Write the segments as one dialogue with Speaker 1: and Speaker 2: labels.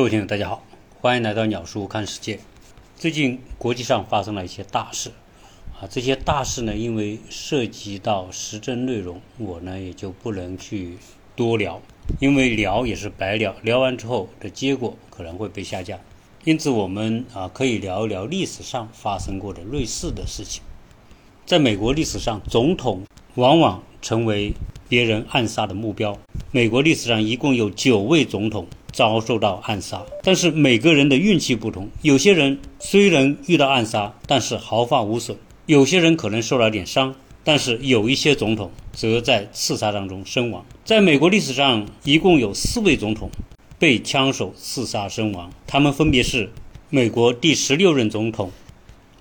Speaker 1: 各位听友，大家好，欢迎来到鸟叔看世界。最近国际上发生了一些大事啊，这些大事呢，因为涉及到时政内容，我呢也就不能去多聊，因为聊也是白聊，聊完之后的结果可能会被下架。因此，我们啊可以聊一聊历史上发生过的类似的事情。在美国历史上，总统往往成为别人暗杀的目标。美国历史上一共有九位总统。遭受到暗杀，但是每个人的运气不同。有些人虽然遇到暗杀，但是毫发无损；有些人可能受了点伤，但是有一些总统则在刺杀当中身亡。在美国历史上，一共有四位总统被枪手刺杀身亡，他们分别是美国第十六任总统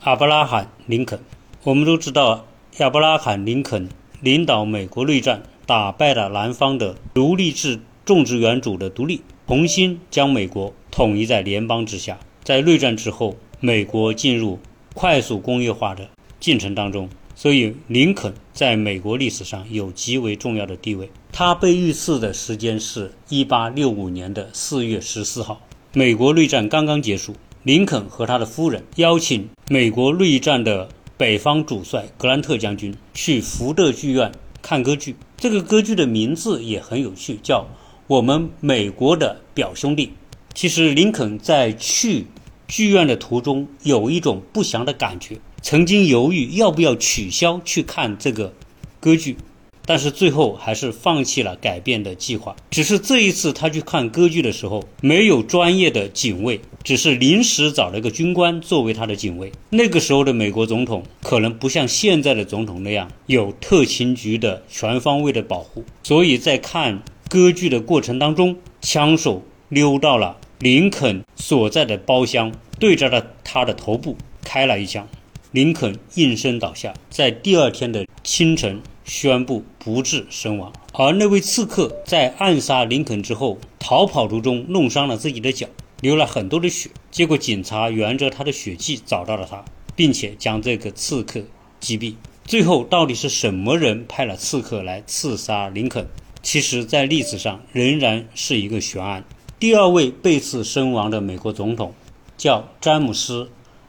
Speaker 1: 阿布拉罕·林肯。我们都知道，亚伯拉罕·林肯领导美国内战，打败了南方的奴隶制种植园主的独立。重新将美国统一在联邦之下。在内战之后，美国进入快速工业化的进程当中，所以林肯在美国历史上有极为重要的地位。他被遇刺的时间是一八六五年的四月十四号。美国内战刚刚结束，林肯和他的夫人邀请美国内战的北方主帅格兰特将军去福特剧院看歌剧。这个歌剧的名字也很有趣，叫。我们美国的表兄弟，其实林肯在去剧院的途中有一种不祥的感觉，曾经犹豫要不要取消去看这个歌剧，但是最后还是放弃了改变的计划。只是这一次他去看歌剧的时候，没有专业的警卫，只是临时找了一个军官作为他的警卫。那个时候的美国总统可能不像现在的总统那样有特勤局的全方位的保护，所以在看。割据的过程当中，枪手溜到了林肯所在的包厢，对着了他的头部开了一枪，林肯应声倒下，在第二天的清晨宣布不治身亡。而那位刺客在暗杀林肯之后，逃跑途中弄伤了自己的脚，流了很多的血，结果警察沿着他的血迹找到了他，并且将这个刺客击毙。最后，到底是什么人派了刺客来刺杀林肯？其实，在历史上仍然是一个悬案。第二位被刺身亡的美国总统叫詹姆斯·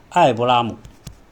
Speaker 1: 艾伯拉姆·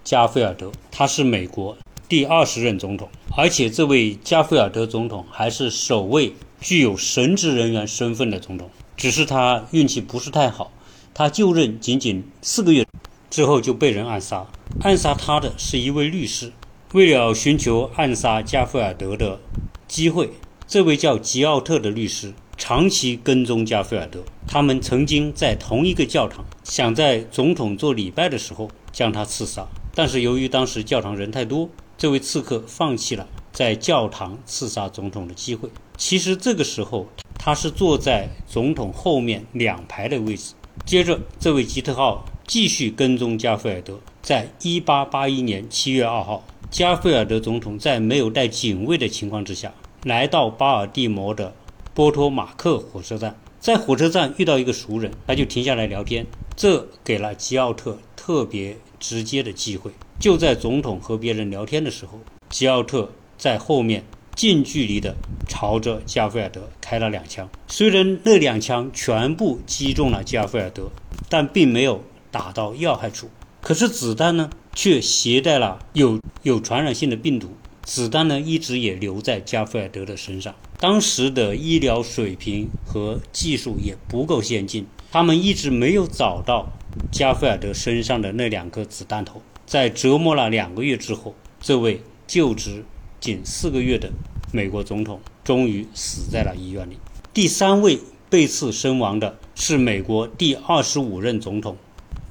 Speaker 1: 加菲尔德，他是美国第二十任总统，而且这位加菲尔德总统还是首位具有神职人员身份的总统。只是他运气不是太好，他就任仅仅四个月之后就被人暗杀。暗杀他的是一位律师，为了寻求暗杀加菲尔德的机会。这位叫吉奥特的律师长期跟踪加菲尔德，他们曾经在同一个教堂，想在总统做礼拜的时候将他刺杀，但是由于当时教堂人太多，这位刺客放弃了在教堂刺杀总统的机会。其实这个时候他是坐在总统后面两排的位置。接着，这位吉特号继续跟踪加菲尔德，在1881年7月2号，加菲尔德总统在没有带警卫的情况之下。来到巴尔的摩的波托马克火车站，在火车站遇到一个熟人，他就停下来聊天，这给了吉奥特特别直接的机会。就在总统和别人聊天的时候，吉奥特在后面近距离的朝着加菲尔德开了两枪。虽然那两枪全部击中了加菲尔德，但并没有打到要害处。可是子弹呢，却携带了有有传染性的病毒。子弹呢，一直也留在加菲尔德的身上。当时的医疗水平和技术也不够先进，他们一直没有找到加菲尔德身上的那两颗子弹头。在折磨了两个月之后，这位就职仅四个月的美国总统终于死在了医院里。第三位被刺身亡的是美国第二十五任总统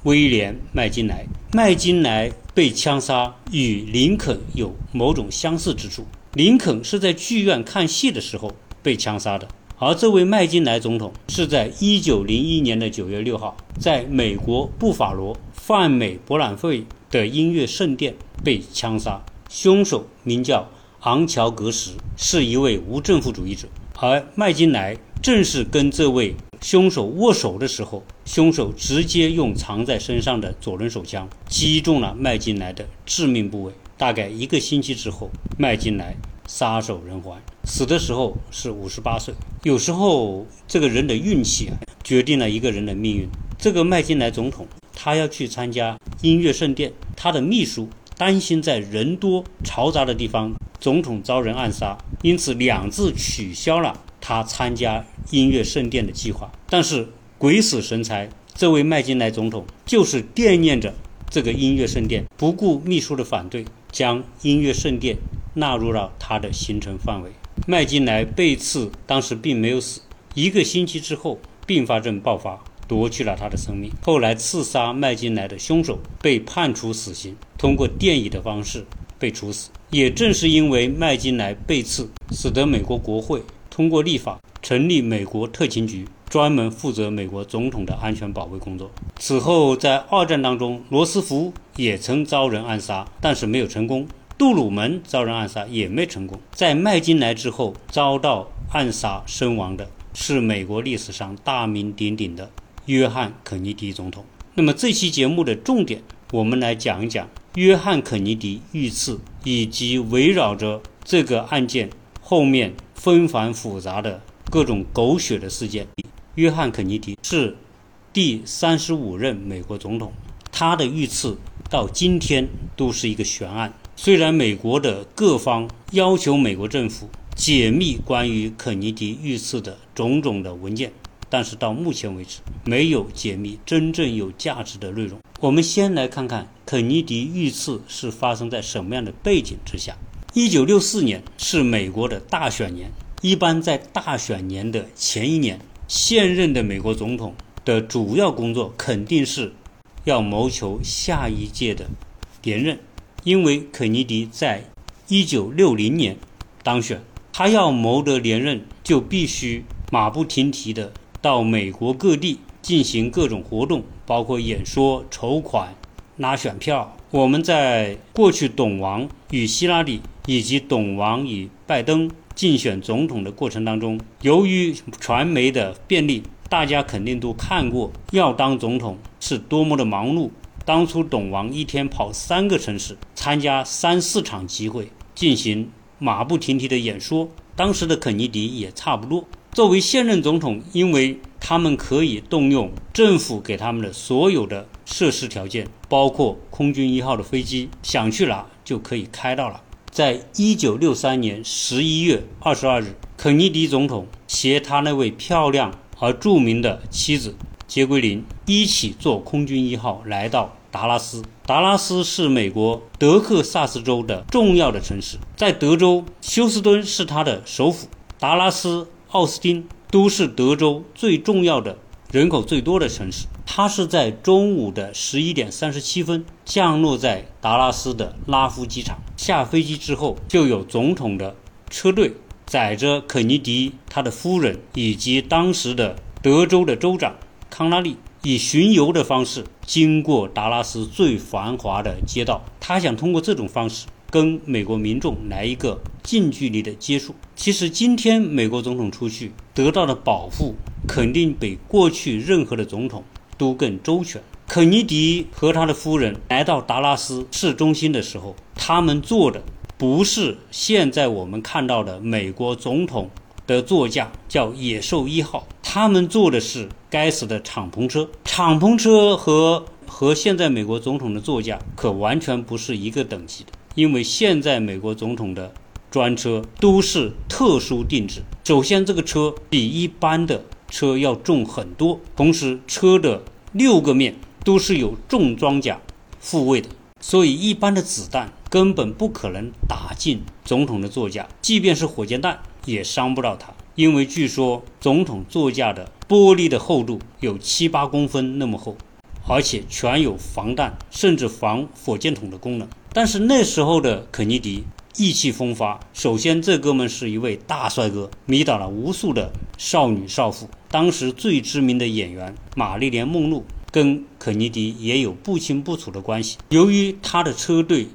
Speaker 1: 威廉·麦金莱。麦金莱。被枪杀与林肯有某种相似之处。林肯是在剧院看戏的时候被枪杀的，而这位麦金莱总统是在1901年的9月6号，在美国布法罗泛美博览会的音乐圣殿被枪杀。凶手名叫昂乔格什，是一位无政府主义者，而麦金莱正是跟这位。凶手握手的时候，凶手直接用藏在身上的左轮手枪击中了麦金莱的致命部位。大概一个星期之后，麦金莱撒手人寰，死的时候是五十八岁。有时候这个人的运气啊，决定了一个人的命运。这个麦金莱总统，他要去参加音乐盛典，他的秘书担心在人多嘈杂的地方，总统遭人暗杀，因此两次取消了他参加音乐盛典的计划。但是鬼使神差，这位麦金莱总统就是惦念着这个音乐圣殿，不顾秘书的反对，将音乐圣殿纳入了他的行程范围。麦金莱被刺，当时并没有死，一个星期之后并发症爆发，夺去了他的生命。后来刺杀麦金莱的凶手被判处死刑，通过电椅的方式被处死。也正是因为麦金莱被刺，使得美国国会通过立法成立美国特勤局。专门负责美国总统的安全保卫工作。此后，在二战当中，罗斯福也曾遭人暗杀，但是没有成功；杜鲁门遭人暗杀也没成功。在麦金莱之后遭到暗杀身亡的是美国历史上大名鼎鼎的约翰·肯尼迪总统。那么，这期节目的重点，我们来讲一讲约翰·肯尼迪遇刺以及围绕着这个案件后面纷繁复杂的各种狗血的事件。约翰·肯尼迪是第三十五任美国总统，他的遇刺到今天都是一个悬案。虽然美国的各方要求美国政府解密关于肯尼迪遇刺的种种的文件，但是到目前为止没有解密真正有价值的内容。我们先来看看肯尼迪遇刺是发生在什么样的背景之下。一九六四年是美国的大选年，一般在大选年的前一年。现任的美国总统的主要工作肯定是要谋求下一届的连任，因为肯尼迪在一九六零年当选，他要谋得连任，就必须马不停蹄的到美国各地进行各种活动，包括演说、筹款、拉选票。我们在过去董王与希拉里，以及董王与拜登。竞选总统的过程当中，由于传媒的便利，大家肯定都看过要当总统是多么的忙碌。当初董王一天跑三个城市，参加三四场集会，进行马不停蹄的演说。当时的肯尼迪也差不多。作为现任总统，因为他们可以动用政府给他们的所有的设施条件，包括空军一号的飞机，想去哪就可以开到了。在一九六三年十一月二十二日，肯尼迪总统携他那位漂亮而著名的妻子杰奎琳一起坐空军一号来到达拉斯。达拉斯是美国德克萨斯州的重要的城市，在德州，休斯敦是他的首府，达拉斯、奥斯汀都是德州最重要的。人口最多的城市，它是在中午的十一点三十七分降落在达拉斯的拉夫机场。下飞机之后，就有总统的车队载着肯尼迪、他的夫人以及当时的德州的州长康拉利，以巡游的方式经过达拉斯最繁华的街道。他想通过这种方式跟美国民众来一个近距离的接触。其实今天美国总统出去得到的保护。肯定比过去任何的总统都更周全。肯尼迪和他的夫人来到达拉斯市中心的时候，他们坐的不是现在我们看到的美国总统的座驾，叫野兽一号，他们坐的是该死的敞篷车。敞篷车和和现在美国总统的座驾可完全不是一个等级的，因为现在美国总统的专车都是特殊定制。首先，这个车比一般的车要重很多，同时车的六个面都是有重装甲复位的，所以一般的子弹根本不可能打进总统的座驾，即便是火箭弹也伤不到他。因为据说总统座驾的玻璃的厚度有七八公分那么厚，而且全有防弹，甚至防火箭筒的功能。但是那时候的肯尼迪。意气风发。首先，这哥们是一位大帅哥，迷倒了无数的少女少妇。当时最知名的演员玛丽莲·梦露跟肯尼迪也有不清不楚的关系。由于他的车队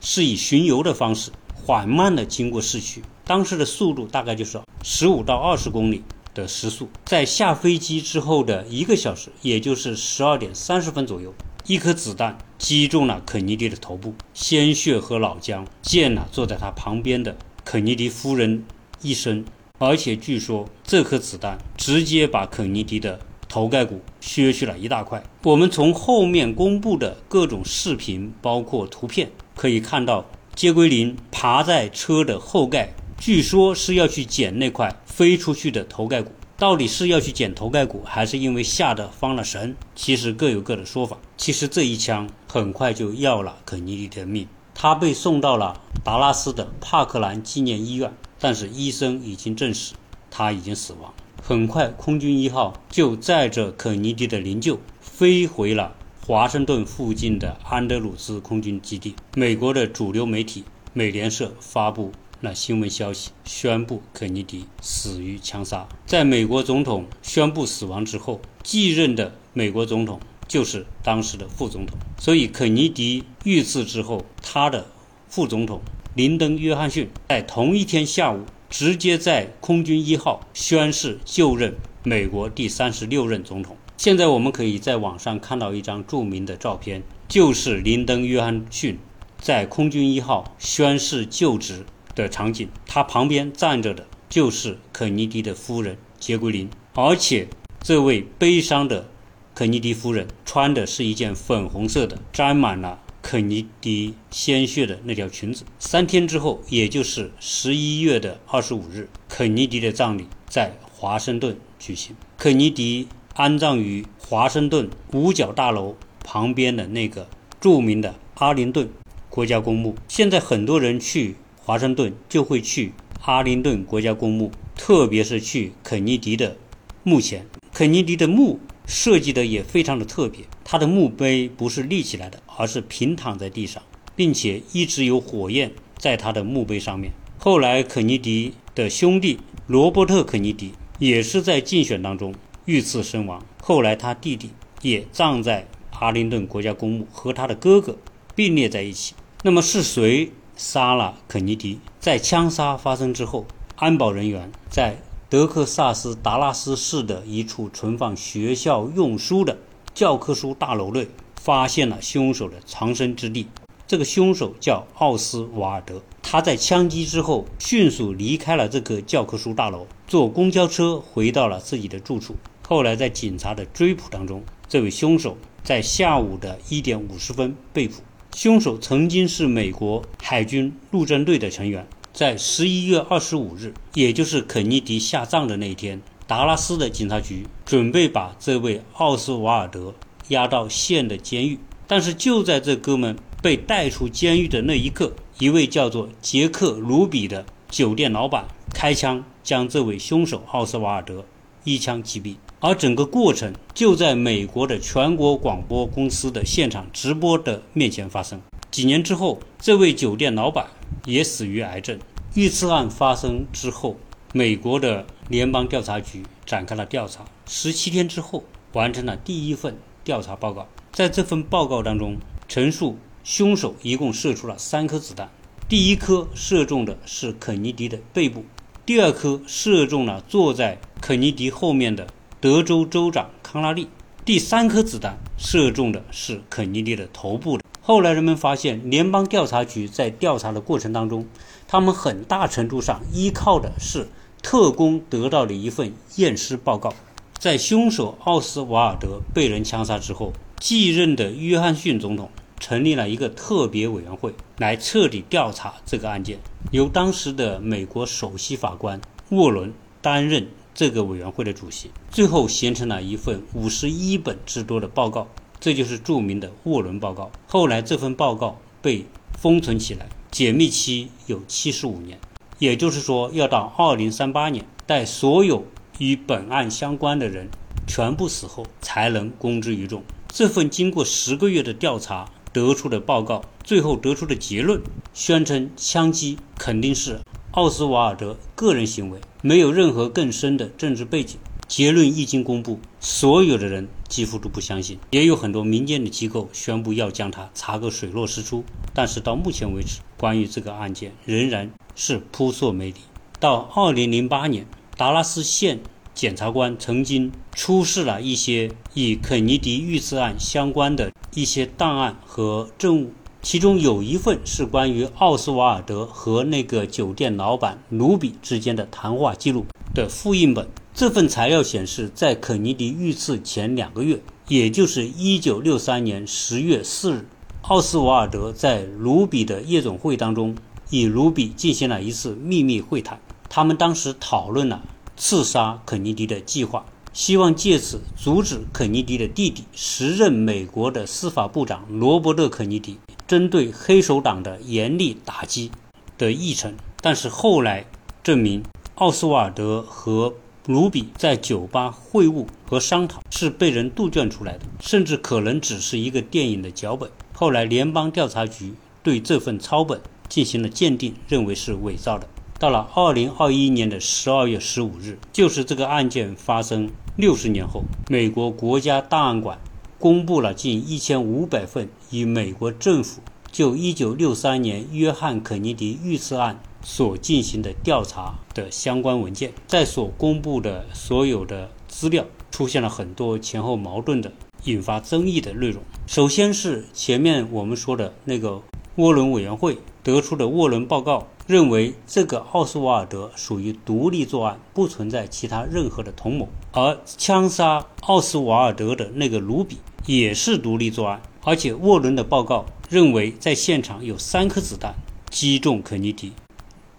Speaker 1: 是以巡游的方式缓慢地经过市区，当时的速度大概就是十五到二十公里的时速。在下飞机之后的一个小时，也就是十二点三十分左右。一颗子弹击中了肯尼迪的头部，鲜血和脑浆溅了坐在他旁边的肯尼迪夫人一身，而且据说这颗子弹直接把肯尼迪的头盖骨削去了一大块。我们从后面公布的各种视频，包括图片，可以看到杰奎琳爬在车的后盖，据说是要去捡那块飞出去的头盖骨。到底是要去捡头盖骨，还是因为吓得慌了神？其实各有各的说法。其实这一枪很快就要了肯尼迪的命，他被送到了达拉斯的帕克兰纪念医院，但是医生已经证实他已经死亡。很快，空军一号就载着肯尼迪的灵柩飞回了华盛顿附近的安德鲁斯空军基地。美国的主流媒体美联社发布。那新闻消息宣布肯尼迪死于枪杀。在美国总统宣布死亡之后，继任的美国总统就是当时的副总统。所以肯尼迪遇刺之后，他的副总统林登·约翰逊在同一天下午直接在空军一号宣誓就任美国第三十六任总统。现在我们可以在网上看到一张著名的照片，就是林登·约翰逊在空军一号宣誓就职。的场景，他旁边站着的就是肯尼迪的夫人杰奎琳，而且这位悲伤的肯尼迪夫人穿的是一件粉红色的、沾满了肯尼迪鲜血的那条裙子。三天之后，也就是十一月的二十五日，肯尼迪的葬礼在华盛顿举行。肯尼迪安葬于华盛顿五角大楼旁边的那个著名的阿灵顿国家公墓。现在很多人去。华盛顿就会去阿灵顿国家公墓，特别是去肯尼迪的墓前。肯尼迪的墓设计的也非常的特别，他的墓碑不是立起来的，而是平躺在地上，并且一直有火焰在他的墓碑上面。后来，肯尼迪的兄弟罗伯特·肯尼迪也是在竞选当中遇刺身亡。后来，他弟弟也葬在阿灵顿国家公墓，和他的哥哥并列在一起。那么是谁？杀了肯尼迪。在枪杀发生之后，安保人员在德克萨斯达拉斯市的一处存放学校用书的教科书大楼内，发现了凶手的藏身之地。这个凶手叫奥斯瓦尔德。他在枪击之后迅速离开了这个教科书大楼，坐公交车回到了自己的住处。后来在警察的追捕当中，这位凶手在下午的一点五十分被捕。凶手曾经是美国海军陆战队的成员。在十一月二十五日，也就是肯尼迪下葬的那一天，达拉斯的警察局准备把这位奥斯瓦尔德押到县的监狱。但是就在这哥们被带出监狱的那一刻，一位叫做杰克·卢比的酒店老板开枪将这位凶手奥斯瓦尔德一枪击毙。而整个过程就在美国的全国广播公司的现场直播的面前发生。几年之后，这位酒店老板也死于癌症。遇刺案发生之后，美国的联邦调查局展开了调查。十七天之后，完成了第一份调查报告。在这份报告当中，陈述凶手一共射出了三颗子弹，第一颗射中的是肯尼迪的背部，第二颗射中了坐在肯尼迪后面的。德州州长康拉利，第三颗子弹射中的是肯尼迪的头部的。后来人们发现，联邦调查局在调查的过程当中，他们很大程度上依靠的是特工得到的一份验尸报告。在凶手奥斯瓦尔德被人枪杀之后，继任的约翰逊总统成立了一个特别委员会来彻底调查这个案件，由当时的美国首席法官沃伦担任。这个委员会的主席最后形成了一份五十一本之多的报告，这就是著名的沃伦报告。后来这份报告被封存起来，解密期有七十五年，也就是说要到二零三八年，待所有与本案相关的人全部死后，才能公之于众。这份经过十个月的调查得出的报告，最后得出的结论，宣称枪击肯定是。奥斯瓦尔德个人行为没有任何更深的政治背景。结论一经公布，所有的人几乎都不相信，也有很多民间的机构宣布要将他查个水落石出。但是到目前为止，关于这个案件仍然是扑朔迷离。到二零零八年，达拉斯县检察官曾经出示了一些与肯尼迪遇刺案相关的一些档案和证物。其中有一份是关于奥斯瓦尔德和那个酒店老板卢比之间的谈话记录的复印本。这份材料显示，在肯尼迪遇刺前两个月，也就是1963年10月4日，奥斯瓦尔德在卢比的夜总会当中与卢比进行了一次秘密会谈。他们当时讨论了刺杀肯尼迪的计划。希望借此阻止肯尼迪的弟弟、时任美国的司法部长罗伯特·肯尼迪针对黑手党的严厉打击的议程。但是后来证明，奥斯瓦尔德和卢比在酒吧会晤和商讨是被人杜撰出来的，甚至可能只是一个电影的脚本。后来联邦调查局对这份抄本进行了鉴定，认为是伪造的。到了二零二一年的十二月十五日，就是这个案件发生六十年后，美国国家档案馆公布了近一千五百份与美国政府就一九六三年约翰·肯尼迪遇刺案所进行的调查的相关文件。在所公布的所有的资料出现了很多前后矛盾的、引发争议的内容。首先是前面我们说的那个沃伦委员会得出的沃伦报告。认为这个奥斯瓦尔德属于独立作案，不存在其他任何的同谋。而枪杀奥斯瓦尔德的那个卢比也是独立作案，而且沃伦的报告认为在现场有三颗子弹击中肯尼迪，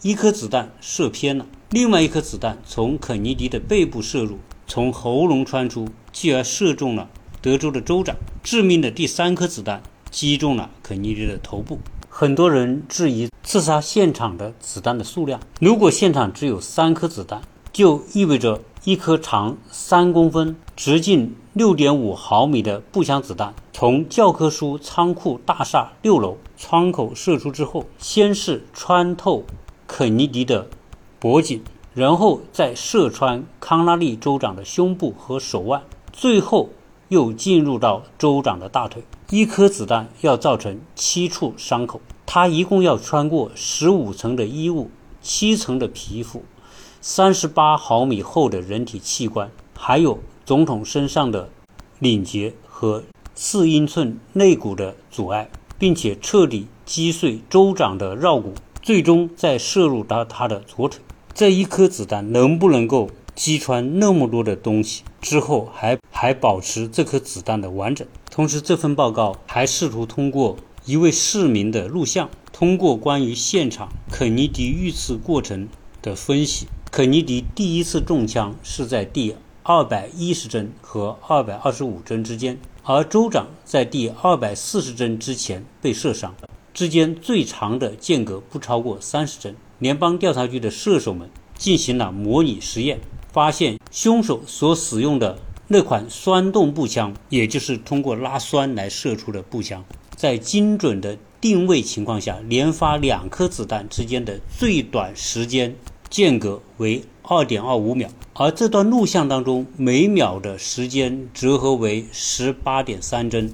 Speaker 1: 一颗子弹射偏了，另外一颗子弹从肯尼迪的背部射入，从喉咙穿出，继而射中了德州的州长。致命的第三颗子弹击中了肯尼迪的头部。很多人质疑刺杀现场的子弹的数量。如果现场只有三颗子弹，就意味着一颗长三公分、直径六点五毫米的步枪子弹从教科书仓库大厦六楼窗口射出之后，先是穿透肯尼迪的脖颈，然后再射穿康拉利州长的胸部和手腕，最后又进入到州长的大腿。一颗子弹要造成七处伤口，它一共要穿过十五层的衣物、七层的皮肤、三十八毫米厚的人体器官，还有总统身上的领结和四英寸肋骨的阻碍，并且彻底击碎州长的绕骨，最终再射入到他的左腿。这一颗子弹能不能够击穿那么多的东西？之后还还保持这颗子弹的完整。同时，这份报告还试图通过一位市民的录像，通过关于现场肯尼迪遇刺过程的分析。肯尼迪第一次中枪是在第二百一十针和二百二十五针之间，而州长在第二百四十针之前被射伤，之间最长的间隔不超过三十针。联邦调查局的射手们进行了模拟实验，发现凶手所使用的。那款酸动步枪，也就是通过拉栓来射出的步枪，在精准的定位情况下，连发两颗子弹之间的最短时间间隔为二点二五秒，而这段录像当中每秒的时间折合为十八点三帧，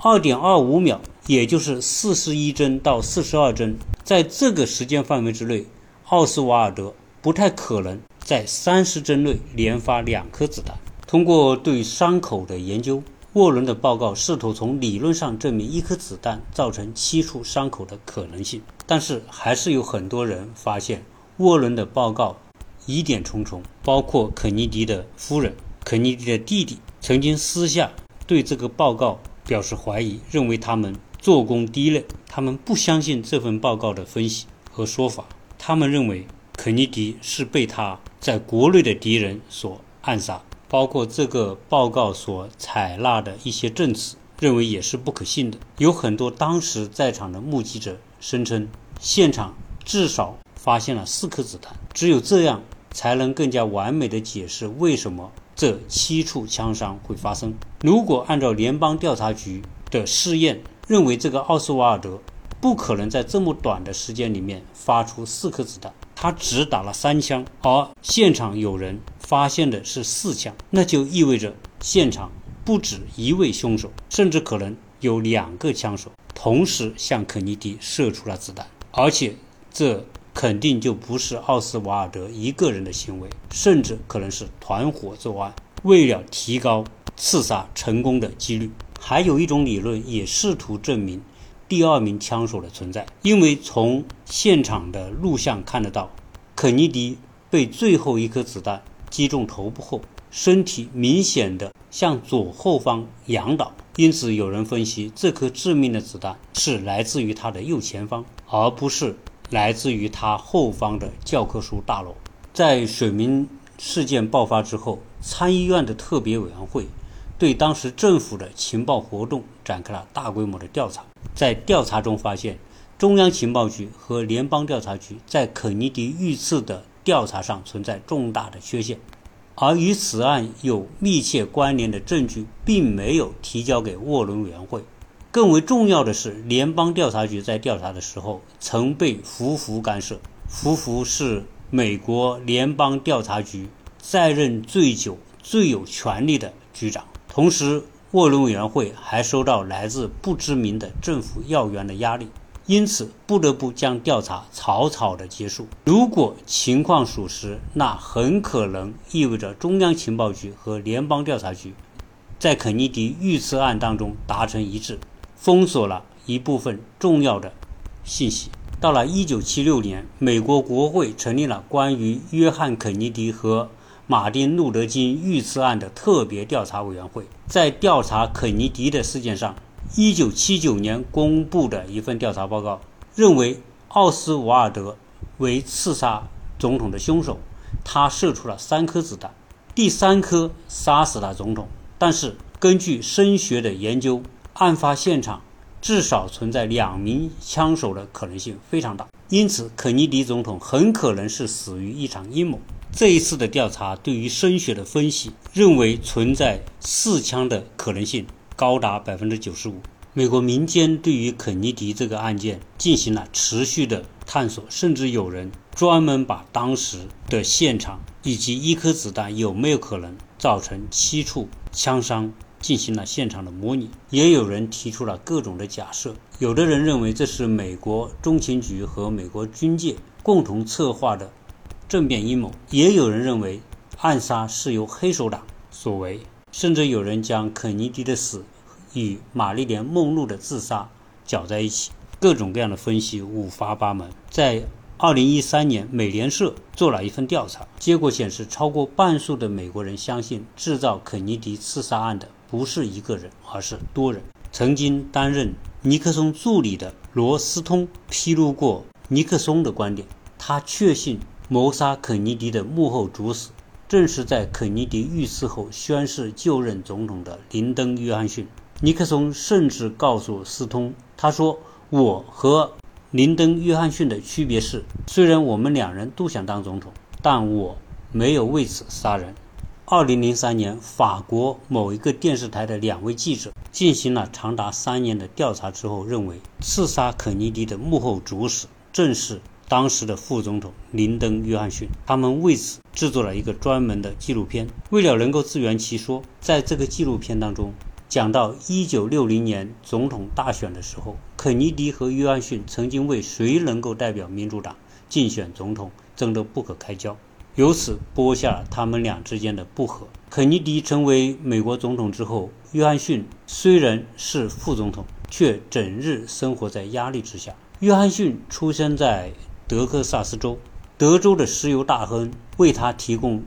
Speaker 1: 二点二五秒，也就是四十一帧到四十二帧，在这个时间范围之内，奥斯瓦尔德不太可能在三十帧内连发两颗子弹。通过对伤口的研究，沃伦的报告试图从理论上证明一颗子弹造成七处伤口的可能性，但是还是有很多人发现沃伦的报告疑点重重，包括肯尼迪的夫人、肯尼迪的弟弟，曾经私下对这个报告表示怀疑，认为他们做工低劣，他们不相信这份报告的分析和说法，他们认为肯尼迪是被他在国内的敌人所暗杀。包括这个报告所采纳的一些证词，认为也是不可信的。有很多当时在场的目击者声称，现场至少发现了四颗子弹，只有这样才能更加完美的解释为什么这七处枪伤会发生。如果按照联邦调查局的试验，认为这个奥斯瓦尔德不可能在这么短的时间里面发出四颗子弹。他只打了三枪，而现场有人发现的是四枪，那就意味着现场不止一位凶手，甚至可能有两个枪手同时向肯尼迪射出了子弹，而且这肯定就不是奥斯瓦尔德一个人的行为，甚至可能是团伙作案，为了提高刺杀成功的几率。还有一种理论也试图证明，第二名枪手的存在，因为从现场的录像看得到，肯尼迪被最后一颗子弹击中头部后，身体明显的向左后方仰倒，因此有人分析，这颗致命的子弹是来自于他的右前方，而不是来自于他后方的教科书大楼。在水民事件爆发之后，参议院的特别委员会。对当时政府的情报活动展开了大规模的调查，在调查中发现，中央情报局和联邦调查局在肯尼迪遇刺的调查上存在重大的缺陷，而与此案有密切关联的证据并没有提交给沃伦委员会。更为重要的是，联邦调查局在调查的时候曾被福福干涉。福福是美国联邦调查局在任最久、最有权力的局长。同时，沃伦委员会还收到来自不知名的政府要员的压力，因此不得不将调查草草的结束。如果情况属实，那很可能意味着中央情报局和联邦调查局在肯尼迪遇刺案当中达成一致，封锁了一部分重要的信息。到了1976年，美国国会成立了关于约翰·肯尼迪和。马丁·路德·金遇刺案的特别调查委员会在调查肯尼迪的事件上，1979年公布的一份调查报告认为，奥斯瓦尔德为刺杀总统的凶手。他射出了三颗子弹，第三颗杀死了总统。但是，根据声学的研究，案发现场至少存在两名枪手的可能性非常大。因此，肯尼迪总统很可能是死于一场阴谋。这一次的调查对于声学的分析，认为存在四枪的可能性高达百分之九十五。美国民间对于肯尼迪这个案件进行了持续的探索，甚至有人专门把当时的现场以及一颗子弹有没有可能造成七处枪伤进行了现场的模拟。也有人提出了各种的假设，有的人认为这是美国中情局和美国军界共同策划的。政变阴谋，也有人认为暗杀是由黑手党所为，甚至有人将肯尼迪的死与玛丽莲·梦露的自杀搅在一起。各种各样的分析五花八门。在2013年，美联社做了一份调查，结果显示，超过半数的美国人相信制造肯尼迪刺杀案的不是一个人，而是多人。曾经担任尼克松助理的罗斯通披露过尼克松的观点，他确信。谋杀肯尼迪的幕后主使，正是在肯尼迪遇刺后宣誓就任总统的林登·约翰逊。尼克松甚至告诉斯通：“他说，我和林登·约翰逊的区别是，虽然我们两人都想当总统，但我没有为此杀人。”2003 年，法国某一个电视台的两位记者进行了长达三年的调查之后，认为刺杀肯尼迪的幕后主使正是。当时的副总统林登·约翰逊，他们为此制作了一个专门的纪录片。为了能够自圆其说，在这个纪录片当中，讲到1960年总统大选的时候，肯尼迪和约翰逊曾经为谁能够代表民主党竞选总统争得不可开交，由此播下他们俩之间的不和。肯尼迪成为美国总统之后，约翰逊虽然是副总统，却整日生活在压力之下。约翰逊出生在。德克萨斯州，德州的石油大亨为他提供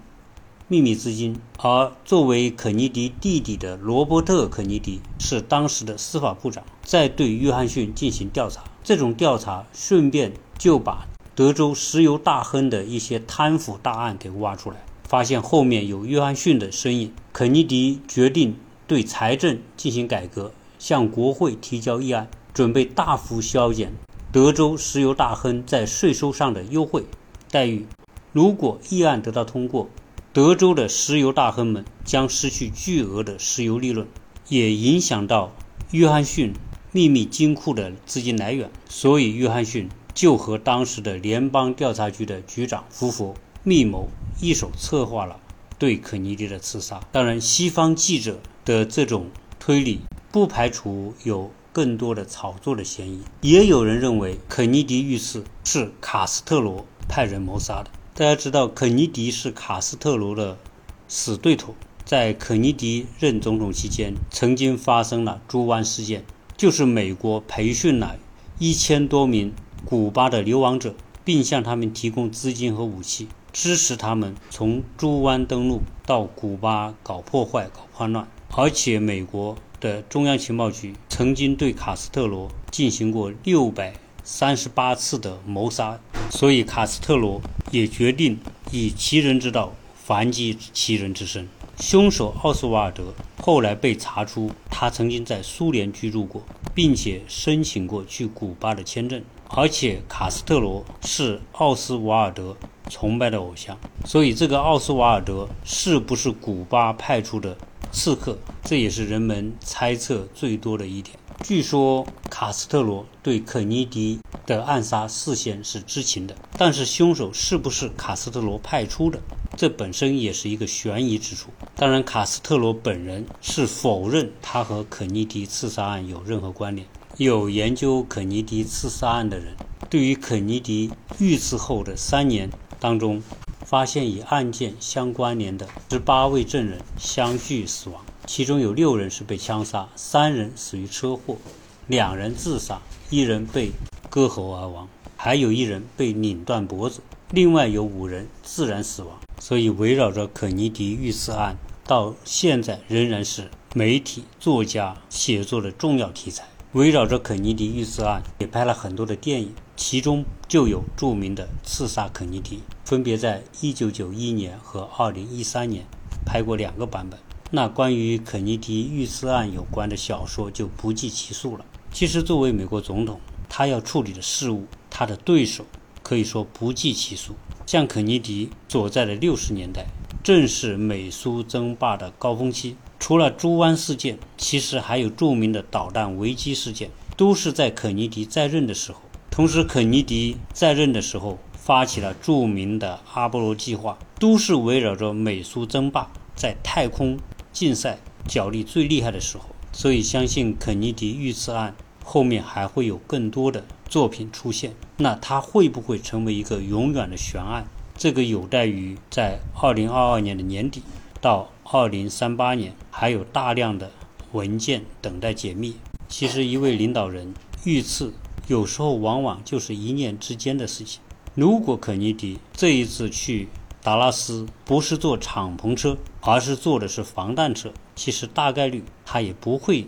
Speaker 1: 秘密资金，而作为肯尼迪弟弟的罗伯特·肯尼迪是当时的司法部长，在对约翰逊进行调查。这种调查顺便就把德州石油大亨的一些贪腐大案给挖出来，发现后面有约翰逊的身影。肯尼迪决定对财政进行改革，向国会提交议案，准备大幅削减。德州石油大亨在税收上的优惠待遇，如果议案得到通过，德州的石油大亨们将失去巨额的石油利润，也影响到约翰逊秘密金库的资金来源。所以，约翰逊就和当时的联邦调查局的局长福福密谋，一手策划了对肯尼迪的刺杀。当然，西方记者的这种推理不排除有。更多的炒作的嫌疑，也有人认为肯尼迪遇刺是卡斯特罗派人谋杀的。大家知道，肯尼迪是卡斯特罗的死对头，在肯尼迪任总统期间，曾经发生了猪湾事件，就是美国培训了一千多名古巴的流亡者，并向他们提供资金和武器，支持他们从猪湾登陆到古巴搞破坏、搞叛乱。而且，美国的中央情报局曾经对卡斯特罗进行过六百三十八次的谋杀，所以卡斯特罗也决定以其人之道还击其人之身。凶手奥斯瓦尔德后来被查出，他曾经在苏联居住过，并且申请过去古巴的签证。而且卡斯特罗是奥斯瓦尔德崇拜的偶像，所以这个奥斯瓦尔德是不是古巴派出的刺客，这也是人们猜测最多的一点。据说卡斯特罗对肯尼迪的暗杀事先是知情的，但是凶手是不是卡斯特罗派出的？这本身也是一个悬疑之处。当然，卡斯特罗本人是否认他和肯尼迪刺杀案有任何关联。有研究肯尼迪刺杀案的人，对于肯尼迪遇刺后的三年当中，发现与案件相关联的十八位证人相继死亡，其中有六人是被枪杀，三人死于车祸，两人自杀，一人被割喉而亡，还有一人被拧断脖子，另外有五人自然死亡。所以，围绕着肯尼迪遇刺案，到现在仍然是媒体、作家写作的重要题材。围绕着肯尼迪遇刺案，也拍了很多的电影，其中就有著名的《刺杀肯尼迪》，分别在1991年和2013年拍过两个版本。那关于肯尼迪遇刺案有关的小说就不计其数了。其实，作为美国总统，他要处理的事务，他的对手可以说不计其数。像肯尼迪所在的六十年代，正是美苏争霸的高峰期。除了猪湾事件，其实还有著名的导弹危机事件，都是在肯尼迪在任的时候。同时，肯尼迪在任的时候发起了著名的阿波罗计划，都是围绕着美苏争霸，在太空竞赛角力最厉害的时候。所以，相信肯尼迪遇刺案后面还会有更多的。作品出现，那它会不会成为一个永远的悬案？这个有待于在二零二二年的年底到二零三八年，还有大量的文件等待解密。其实，一位领导人遇刺，有时候往往就是一念之间的事情。如果肯尼迪这一次去达拉斯不是坐敞篷车，而是坐的是防弹车，其实大概率他也不会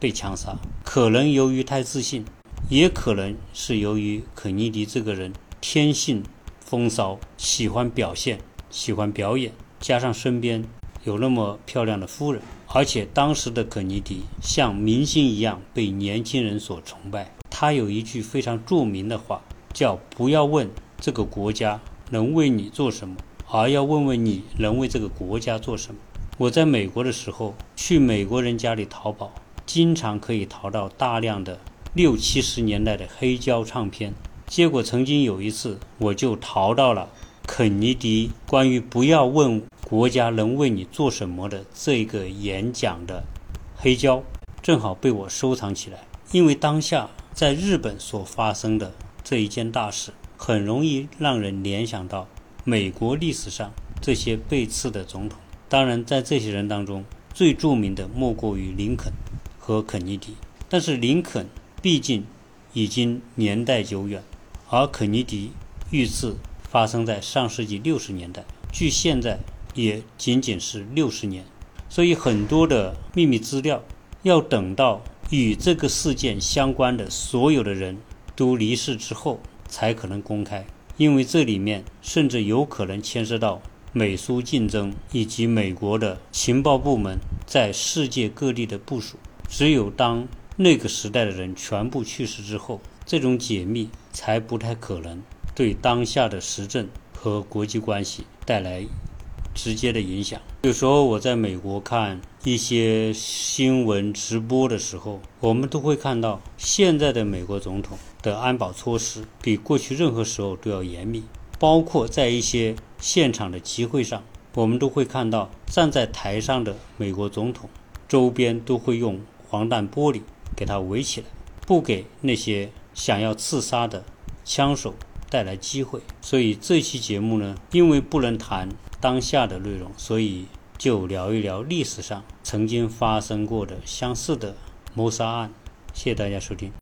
Speaker 1: 被枪杀。可能由于太自信。也可能是由于肯尼迪这个人天性风骚，喜欢表现，喜欢表演，加上身边有那么漂亮的夫人，而且当时的肯尼迪像明星一样被年轻人所崇拜。他有一句非常著名的话，叫“不要问这个国家能为你做什么，而要问问你能为这个国家做什么”。我在美国的时候，去美国人家里淘宝，经常可以淘到大量的。六七十年代的黑胶唱片，结果曾经有一次，我就淘到了肯尼迪关于“不要问国家能为你做什么”的这个演讲的黑胶，正好被我收藏起来。因为当下在日本所发生的这一件大事，很容易让人联想到美国历史上这些被刺的总统。当然，在这些人当中，最著名的莫过于林肯和肯尼迪。但是林肯。毕竟已经年代久远，而肯尼迪遇刺发生在上世纪六十年代，距现在也仅仅是六十年，所以很多的秘密资料要等到与这个事件相关的所有的人都离世之后才可能公开，因为这里面甚至有可能牵涉到美苏竞争以及美国的情报部门在世界各地的部署。只有当那个时代的人全部去世之后，这种解密才不太可能对当下的时政和国际关系带来直接的影响。有时候我在美国看一些新闻直播的时候，我们都会看到现在的美国总统的安保措施比过去任何时候都要严密，包括在一些现场的集会上，我们都会看到站在台上的美国总统周边都会用防弹玻璃。给他围起来，不给那些想要刺杀的枪手带来机会。所以这期节目呢，因为不能谈当下的内容，所以就聊一聊历史上曾经发生过的相似的谋杀案。谢谢大家收听。